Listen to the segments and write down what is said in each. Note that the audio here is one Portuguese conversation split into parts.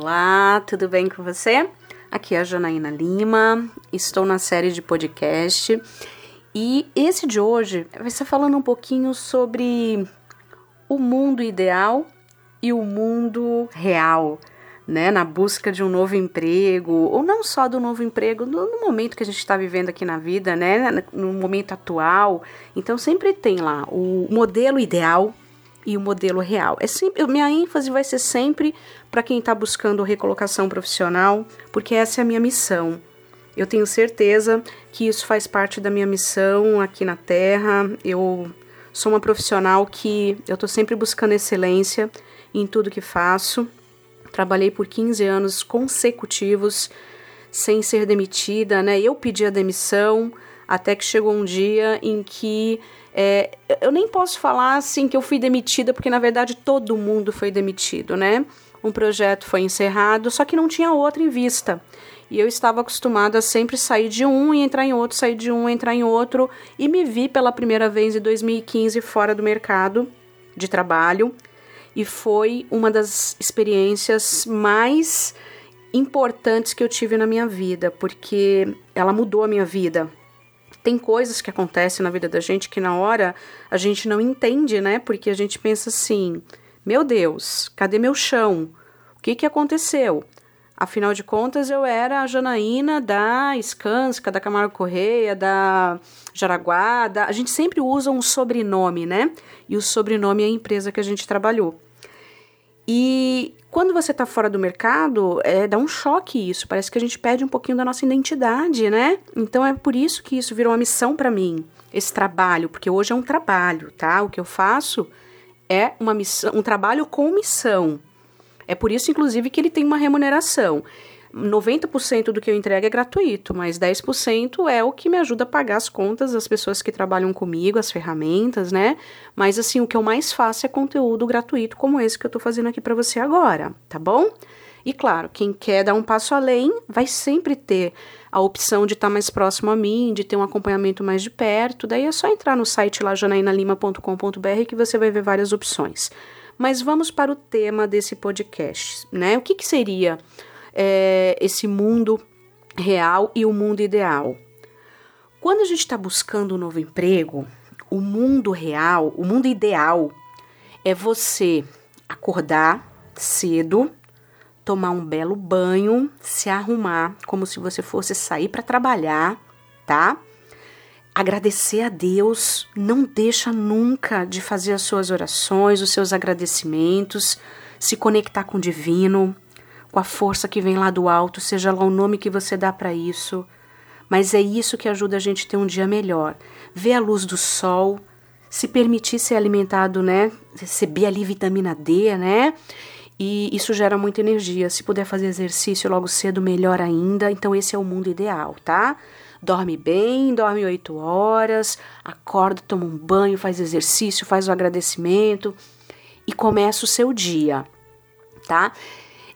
Olá, tudo bem com você? Aqui é a Janaína Lima, estou na série de podcast e esse de hoje vai ser falando um pouquinho sobre o mundo ideal e o mundo real, né? Na busca de um novo emprego, ou não só do novo emprego, no, momento que a gente está vivendo aqui na vida, né? No momento atual. Então sempre tem lá o modelo ideal e o modelo real. É sempre, minha ênfase vai ser sempre para quem está buscando recolocação profissional, porque essa é a minha missão. Eu tenho certeza que isso faz parte da minha missão aqui na Terra. Eu sou uma profissional que eu estou sempre buscando excelência em tudo que faço. Trabalhei por 15 anos consecutivos sem ser demitida, né? Eu pedi a demissão até que chegou um dia em que é, eu nem posso falar assim que eu fui demitida, porque na verdade todo mundo foi demitido, né? Um projeto foi encerrado, só que não tinha outro em vista. E eu estava acostumada a sempre sair de um e entrar em outro, sair de um e entrar em outro, e me vi pela primeira vez em 2015 fora do mercado de trabalho, e foi uma das experiências mais importantes que eu tive na minha vida, porque ela mudou a minha vida. Tem coisas que acontecem na vida da gente que na hora a gente não entende, né? Porque a gente pensa assim: meu Deus, cadê meu chão? O que, que aconteceu? Afinal de contas, eu era a Janaína da Skanska, da Camargo Correia, da Jaraguá. Da... A gente sempre usa um sobrenome, né? E o sobrenome é a empresa que a gente trabalhou. E quando você está fora do mercado, é, dá um choque isso. Parece que a gente perde um pouquinho da nossa identidade, né? Então é por isso que isso virou uma missão para mim, esse trabalho, porque hoje é um trabalho, tá? O que eu faço é uma missão, um trabalho com missão. É por isso, inclusive, que ele tem uma remuneração. 90% do que eu entrego é gratuito, mas 10% é o que me ajuda a pagar as contas das pessoas que trabalham comigo, as ferramentas, né? Mas assim, o que eu mais faço é conteúdo gratuito como esse que eu tô fazendo aqui para você agora, tá bom? E claro, quem quer dar um passo além vai sempre ter a opção de estar tá mais próximo a mim, de ter um acompanhamento mais de perto. Daí é só entrar no site lá janainalima.com.br que você vai ver várias opções. Mas vamos para o tema desse podcast, né? O que, que seria é, esse mundo real e o mundo ideal? Quando a gente está buscando um novo emprego, o mundo real, o mundo ideal, é você acordar cedo, tomar um belo banho, se arrumar como se você fosse sair para trabalhar, tá? agradecer a Deus, não deixa nunca de fazer as suas orações, os seus agradecimentos, se conectar com o divino, com a força que vem lá do alto, seja lá o nome que você dá para isso. Mas é isso que ajuda a gente a ter um dia melhor. Ver a luz do sol, se permitir ser alimentado, né? Receber ali vitamina D, né? E isso gera muita energia. Se puder fazer exercício logo cedo, melhor ainda. Então, esse é o mundo ideal, tá? dorme bem, dorme oito horas, acorda, toma um banho, faz exercício, faz o agradecimento e começa o seu dia, tá?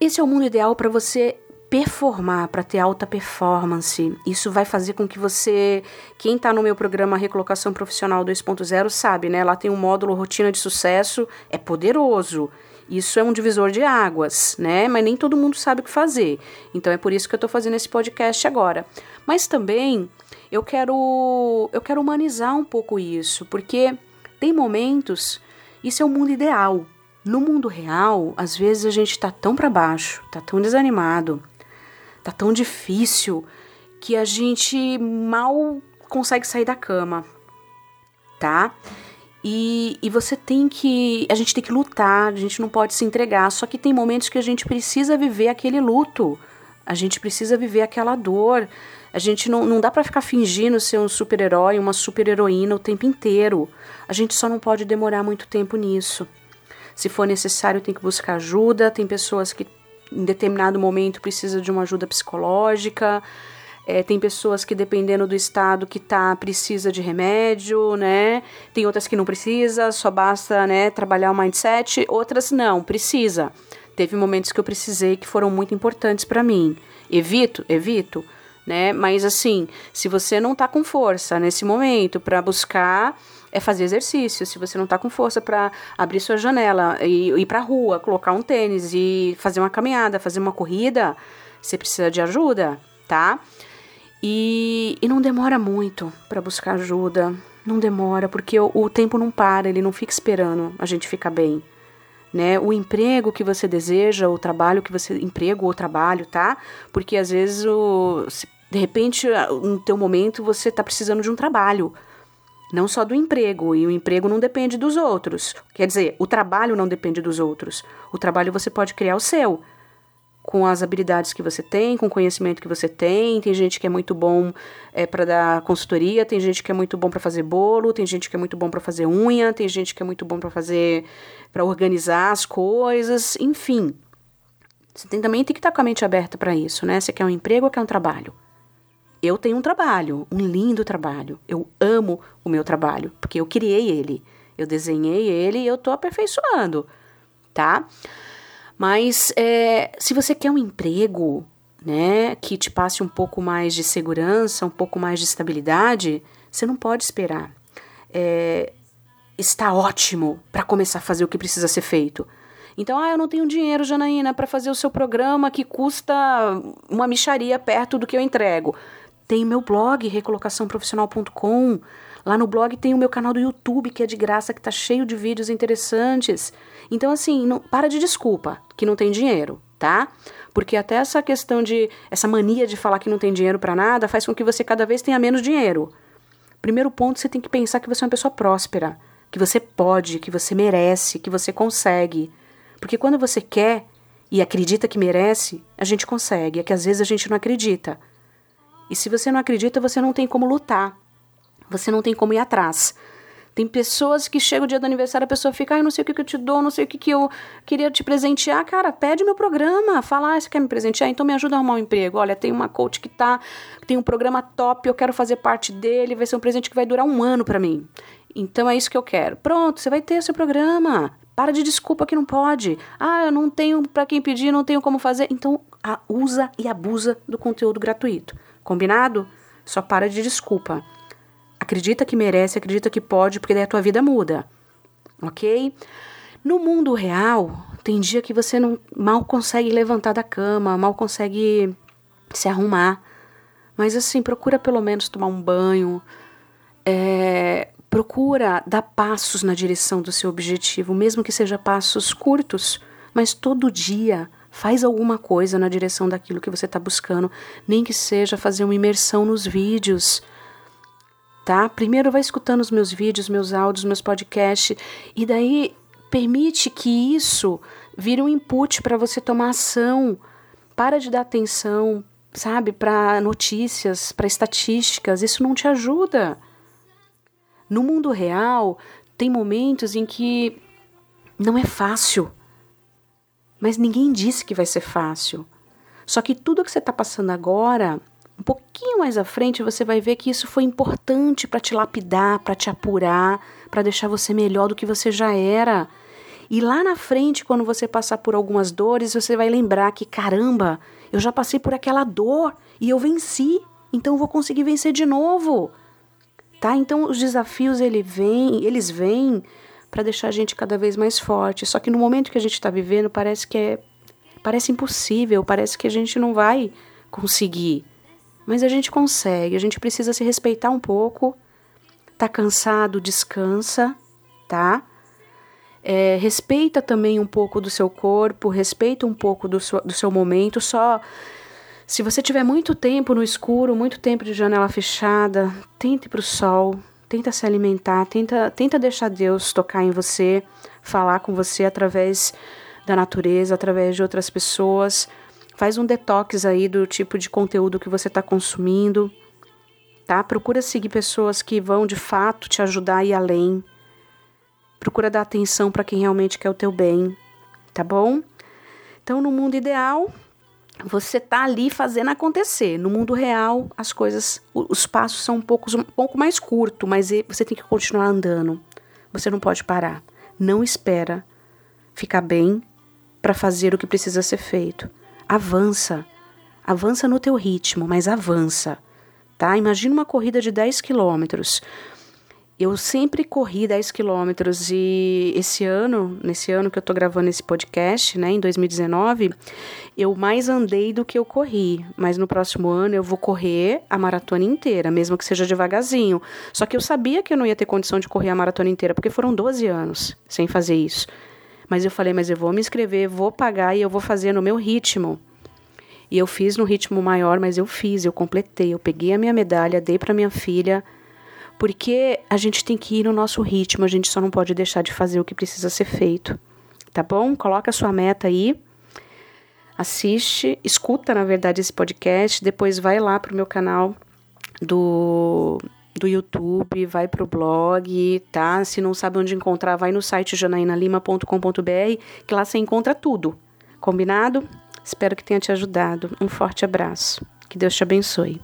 Esse é o mundo ideal para você performar, para ter alta performance. Isso vai fazer com que você, quem está no meu programa Recolocação Profissional 2.0 sabe, né? Lá tem um módulo Rotina de Sucesso, é poderoso. Isso é um divisor de águas, né? Mas nem todo mundo sabe o que fazer. Então é por isso que eu estou fazendo esse podcast agora. Mas também eu quero eu quero humanizar um pouco isso, porque tem momentos isso é o mundo ideal. No mundo real, às vezes a gente está tão para baixo, tá tão desanimado, tá tão difícil que a gente mal consegue sair da cama, tá? E, e você tem que. A gente tem que lutar, a gente não pode se entregar. Só que tem momentos que a gente precisa viver aquele luto. A gente precisa viver aquela dor. A gente não, não dá para ficar fingindo ser um super-herói, uma super-heroína o tempo inteiro. A gente só não pode demorar muito tempo nisso. Se for necessário, tem que buscar ajuda. Tem pessoas que em determinado momento precisa de uma ajuda psicológica. É, tem pessoas que, dependendo do estado que tá, precisa de remédio, né? Tem outras que não precisa, só basta, né, trabalhar o mindset. Outras não, precisa. Teve momentos que eu precisei que foram muito importantes para mim. Evito, evito, né? Mas assim, se você não tá com força nesse momento para buscar é fazer exercício. Se você não tá com força para abrir sua janela e ir pra rua, colocar um tênis e fazer uma caminhada, fazer uma corrida, você precisa de ajuda, tá? E, e não demora muito para buscar ajuda. Não demora, porque o, o tempo não para, ele não fica esperando a gente ficar bem. Né? O emprego que você deseja, o trabalho que você. Emprego ou trabalho, tá? Porque às vezes o, de repente, no teu momento, você está precisando de um trabalho. Não só do emprego, e o emprego não depende dos outros. Quer dizer, o trabalho não depende dos outros. O trabalho você pode criar o seu com as habilidades que você tem, com o conhecimento que você tem. Tem gente que é muito bom é, para dar consultoria, tem gente que é muito bom para fazer bolo, tem gente que é muito bom para fazer unha, tem gente que é muito bom para fazer, para organizar as coisas, enfim. Você tem, também tem que estar com a mente aberta para isso, né? Você quer um emprego ou quer um trabalho? Eu tenho um trabalho, um lindo trabalho. Eu amo o meu trabalho, porque eu criei ele, eu desenhei ele e eu estou aperfeiçoando, tá? Mas é, se você quer um emprego, né, que te passe um pouco mais de segurança, um pouco mais de estabilidade, você não pode esperar. É, está ótimo para começar a fazer o que precisa ser feito. Então, ah, eu não tenho dinheiro, Janaína, para fazer o seu programa que custa uma micharia perto do que eu entrego. Tem meu blog, recolocaçãoprofissional.com. Lá no blog tem o meu canal do YouTube, que é de graça, que tá cheio de vídeos interessantes. Então, assim, não, para de desculpa que não tem dinheiro, tá? Porque até essa questão de. essa mania de falar que não tem dinheiro para nada faz com que você cada vez tenha menos dinheiro. Primeiro ponto, você tem que pensar que você é uma pessoa próspera, que você pode, que você merece, que você consegue. Porque quando você quer e acredita que merece, a gente consegue. É que às vezes a gente não acredita. E se você não acredita, você não tem como lutar você não tem como ir atrás. Tem pessoas que chega o dia do aniversário, a pessoa fica, ai, não sei o que, que eu te dou, não sei o que, que eu queria te presentear. Cara, pede meu programa. Fala, ah, você quer me presentear? Então me ajuda a arrumar um emprego. Olha, tem uma coach que tá, tem um programa top, eu quero fazer parte dele, vai ser um presente que vai durar um ano para mim. Então é isso que eu quero. Pronto, você vai ter seu programa. Para de desculpa que não pode. Ah, eu não tenho para quem pedir, não tenho como fazer. Então, usa e abusa do conteúdo gratuito. Combinado? Só para de desculpa. Acredita que merece, acredita que pode, porque daí a tua vida muda. Ok? No mundo real, tem dia que você não mal consegue levantar da cama, mal consegue se arrumar. Mas assim, procura pelo menos tomar um banho. É, procura dar passos na direção do seu objetivo, mesmo que seja passos curtos, mas todo dia faz alguma coisa na direção daquilo que você está buscando, nem que seja fazer uma imersão nos vídeos, tá? Primeiro vai escutando os meus vídeos, meus áudios, meus podcasts e daí permite que isso vire um input para você tomar ação. Para de dar atenção, sabe, para notícias, para estatísticas, isso não te ajuda. No mundo real, tem momentos em que não é fácil. Mas ninguém disse que vai ser fácil. Só que tudo que você está passando agora um pouquinho mais à frente você vai ver que isso foi importante para te lapidar, para te apurar, para deixar você melhor do que você já era. E lá na frente, quando você passar por algumas dores, você vai lembrar que caramba, eu já passei por aquela dor e eu venci, então eu vou conseguir vencer de novo. Tá? Então os desafios ele vem, eles vêm para deixar a gente cada vez mais forte. Só que no momento que a gente está vivendo, parece que é parece impossível, parece que a gente não vai conseguir. Mas a gente consegue, a gente precisa se respeitar um pouco. Tá cansado, descansa, tá? É, respeita também um pouco do seu corpo, respeita um pouco do seu, do seu momento. Só se você tiver muito tempo no escuro, muito tempo de janela fechada, tente para o sol, tenta se alimentar, tenta, tenta deixar Deus tocar em você, falar com você através da natureza, através de outras pessoas. Faz um detox aí do tipo de conteúdo que você está consumindo, tá? Procura seguir pessoas que vão de fato te ajudar a ir além. Procura dar atenção para quem realmente quer o teu bem, tá bom? Então, no mundo ideal, você tá ali fazendo acontecer. No mundo real, as coisas, os passos são um pouco, um pouco mais curtos, mas você tem que continuar andando. Você não pode parar. Não espera ficar bem para fazer o que precisa ser feito avança. Avança no teu ritmo, mas avança, tá? Imagina uma corrida de 10 quilômetros. Eu sempre corri 10 quilômetros e esse ano, nesse ano que eu tô gravando esse podcast, né, em 2019, eu mais andei do que eu corri. Mas no próximo ano eu vou correr a maratona inteira, mesmo que seja devagarzinho. Só que eu sabia que eu não ia ter condição de correr a maratona inteira, porque foram 12 anos sem fazer isso. Mas eu falei, mas eu vou me inscrever, vou pagar e eu vou fazer no meu ritmo. E eu fiz no ritmo maior, mas eu fiz, eu completei, eu peguei a minha medalha, dei para minha filha porque a gente tem que ir no nosso ritmo, a gente só não pode deixar de fazer o que precisa ser feito. Tá bom? Coloca a sua meta aí. Assiste, escuta, na verdade, esse podcast, depois vai lá pro meu canal do do YouTube, vai pro blog, tá? Se não sabe onde encontrar, vai no site janainalima.com.br, que lá você encontra tudo. Combinado? Espero que tenha te ajudado. Um forte abraço. Que Deus te abençoe.